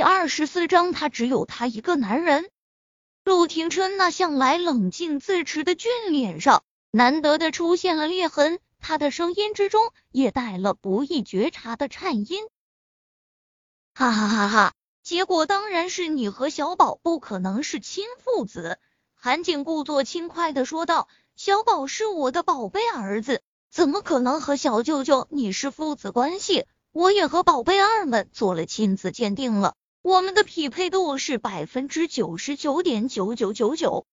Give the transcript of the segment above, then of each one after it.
第二十四章，他只有他一个男人。陆廷琛那向来冷静自持的俊脸上，难得的出现了裂痕，他的声音之中也带了不易觉察的颤音。哈哈哈哈！结果当然是你和小宝不可能是亲父子。韩景故作轻快的说道：“小宝是我的宝贝儿子，怎么可能和小舅舅你是父子关系？我也和宝贝儿们做了亲子鉴定了。”我们的匹配度是百分之九十九点九九九九。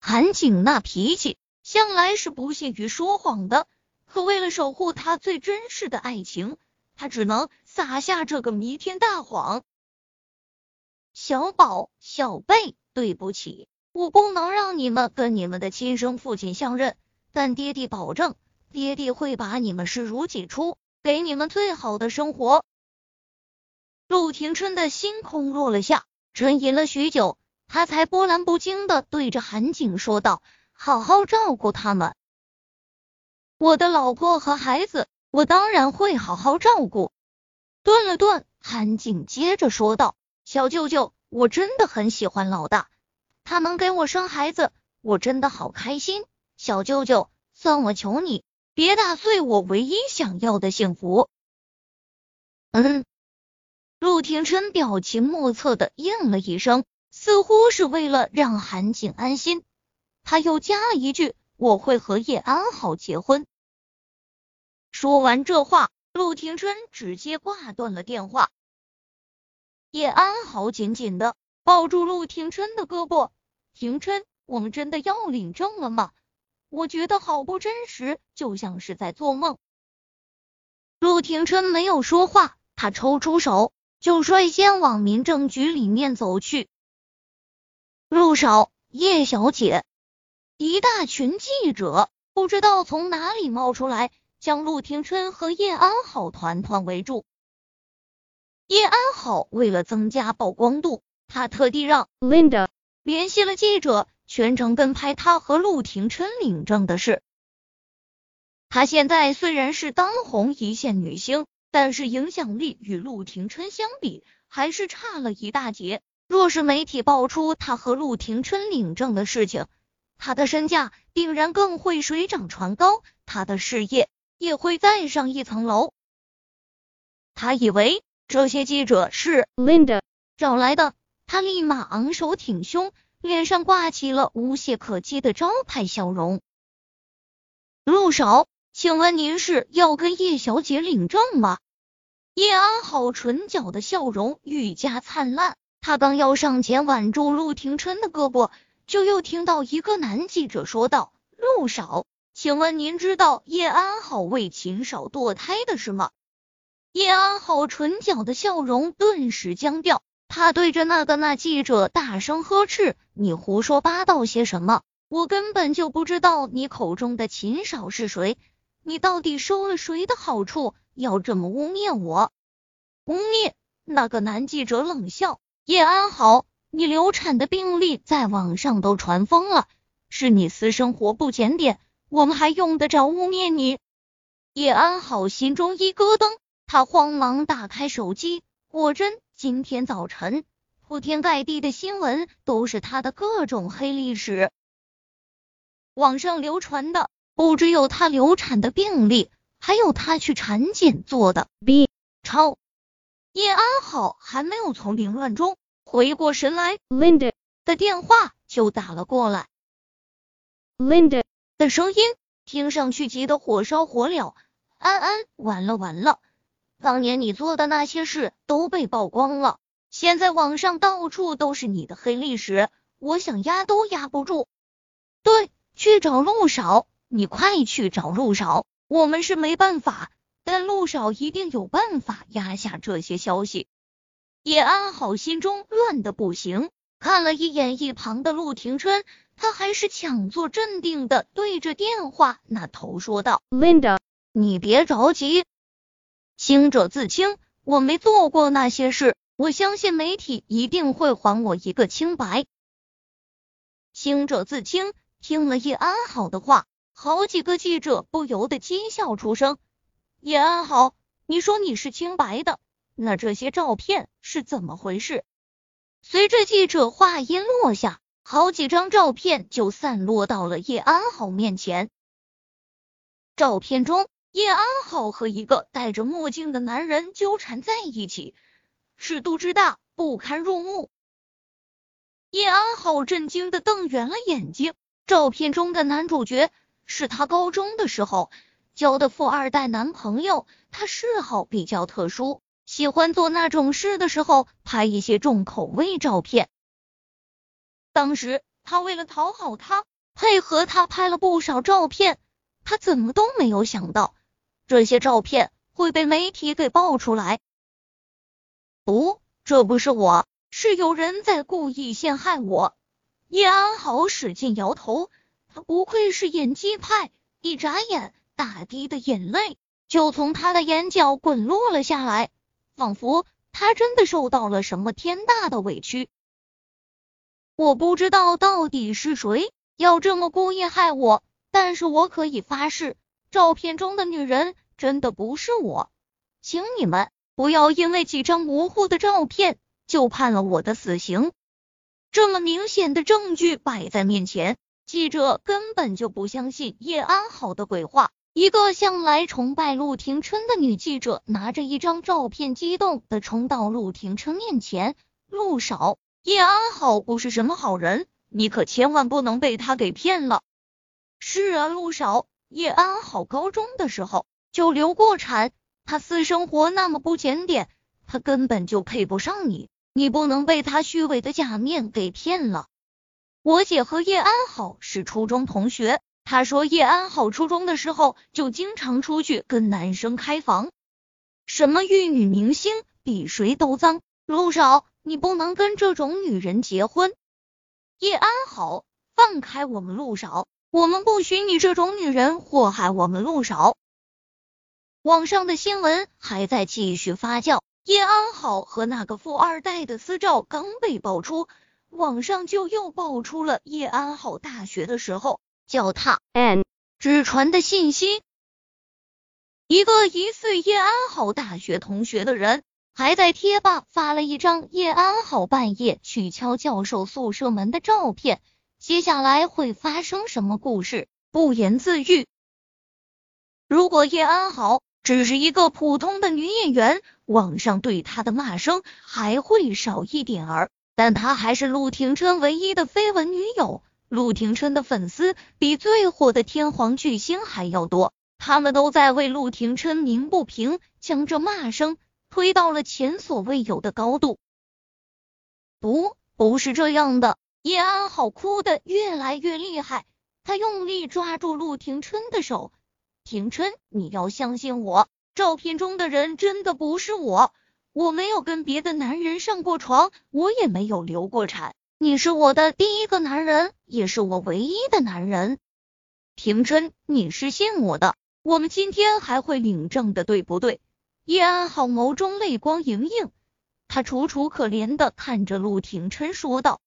韩景那脾气向来是不屑于说谎的，可为了守护他最真实的爱情，他只能撒下这个弥天大谎。小宝、小贝，对不起，我不能让你们跟你们的亲生父亲相认，但爹地保证，爹地会把你们视如己出，给你们最好的生活。陆廷琛的心空落了下，沉吟了许久，他才波澜不惊的对着韩景说道：“好好照顾他们，我的老婆和孩子，我当然会好好照顾。”顿了顿，韩景接着说道：“小舅舅，我真的很喜欢老大，他能给我生孩子，我真的好开心。小舅舅，算我求你，别打碎我唯一想要的幸福。”嗯。陆廷琛表情莫测的应了一声，似乎是为了让韩景安心。他又加了一句：“我会和叶安好结婚。”说完这话，陆廷琛直接挂断了电话。叶安好紧紧的抱住陆廷琛的胳膊：“廷琛，我们真的要领证了吗？我觉得好不真实，就像是在做梦。”陆廷琛没有说话，他抽出手。就率先往民政局里面走去。陆少，叶小姐，一大群记者不知道从哪里冒出来，将陆廷琛和叶安好团团围住。叶安好为了增加曝光度，他特地让 Linda 联系了记者，全程跟拍他和陆廷琛领证的事。她现在虽然是当红一线女星。但是影响力与陆廷琛相比，还是差了一大截。若是媒体爆出他和陆廷琛领证的事情，他的身价定然更会水涨船高，他的事业也会再上一层楼。他以为这些记者是 Linda 找来的，他立马昂首挺胸，脸上挂起了无懈可击的招牌笑容。陆少。请问您是要跟叶小姐领证吗？叶安好唇角的笑容愈加灿烂，他刚要上前挽住陆廷琛的胳膊，就又听到一个男记者说道：“陆少，请问您知道叶安好为秦少堕胎的事吗？”叶安好唇角的笑容顿时僵掉，他对着那个那记者大声呵斥：“你胡说八道些什么？我根本就不知道你口中的秦少是谁。”你到底收了谁的好处，要这么污蔑我？污蔑？那个男记者冷笑：“叶安好，你流产的病例在网上都传疯了，是你私生活不检点，我们还用得着污蔑你？”叶安好心中一咯噔，他慌忙打开手机，果真，今天早晨铺天盖地的新闻都是他的各种黑历史，网上流传的。不只有她流产的病例，还有她去产检做的 B 超。叶安好还没有从凌乱中回过神来，Linda 的电话就打了过来。Linda 的声音听上去急得火烧火燎。安安，完了完了，当年你做的那些事都被曝光了，现在网上到处都是你的黑历史，我想压都压不住。对，去找陆少。你快去找陆少，我们是没办法，但陆少一定有办法压下这些消息。叶安好心中乱的不行，看了一眼一旁的陆廷琛，他还是强作镇定的对着电话那头说道：“Linda，你别着急，清者自清，我没做过那些事，我相信媒体一定会还我一个清白。”清者自清，听了叶安好的话。好几个记者不由得讥笑出声。叶安好，你说你是清白的，那这些照片是怎么回事。随着记者话音落下，好几张照片就散落到了叶安好面前。照片中，叶安好和一个戴着墨镜的男人纠缠在一起，尺度之大不堪入目。叶安好震惊的瞪圆了眼睛。照片中的男主角是他高中的时候交的富二代男朋友，他嗜好比较特殊，喜欢做那种事的时候拍一些重口味照片。当时他为了讨好他，配合他拍了不少照片。他怎么都没有想到，这些照片会被媒体给爆出来。不，这不是我。是有人在故意陷害我。叶安好使劲摇头，他不愧是演技派，一眨眼，大滴的眼泪就从他的眼角滚落了下来，仿佛他真的受到了什么天大的委屈。我不知道到底是谁要这么故意害我，但是我可以发誓，照片中的女人真的不是我，请你们不要因为几张模糊的照片。就判了我的死刑，这么明显的证据摆在面前，记者根本就不相信叶安好的鬼话。一个向来崇拜陆廷琛的女记者拿着一张照片，激动的冲到陆廷琛面前：“陆少，叶安好不是什么好人，你可千万不能被他给骗了。”是啊，陆少，叶安好高中的时候就流过产，他私生活那么不检点，他根本就配不上你。你不能被他虚伪的假面给骗了。我姐和叶安好是初中同学，她说叶安好初中的时候就经常出去跟男生开房，什么玉女明星比谁都脏。陆少，你不能跟这种女人结婚。叶安好，放开我们陆少，我们不许你这种女人祸害我们陆少。网上的新闻还在继续发酵。叶安好和那个富二代的私照刚被爆出，网上就又爆出了叶安好大学的时候脚踏 N 纸船的信息。一个疑似叶安好大学同学的人，还在贴吧发了一张叶安好半夜去敲教授宿舍门的照片。接下来会发生什么故事，不言自喻。如果叶安好。只是一个普通的女演员，网上对她的骂声还会少一点儿。但她还是陆廷琛唯一的绯闻女友，陆廷琛的粉丝比最火的天皇巨星还要多，他们都在为陆廷琛鸣不平，将这骂声推到了前所未有的高度。不，不是这样的。叶安好哭的越来越厉害，他用力抓住陆廷琛的手。廷琛，你要相信我，照片中的人真的不是我，我没有跟别的男人上过床，我也没有流过产，你是我的第一个男人，也是我唯一的男人。廷琛，你是信我的，我们今天还会领证的，对不对？叶安好眸中泪光盈盈，他楚楚可怜的看着陆廷琛说道。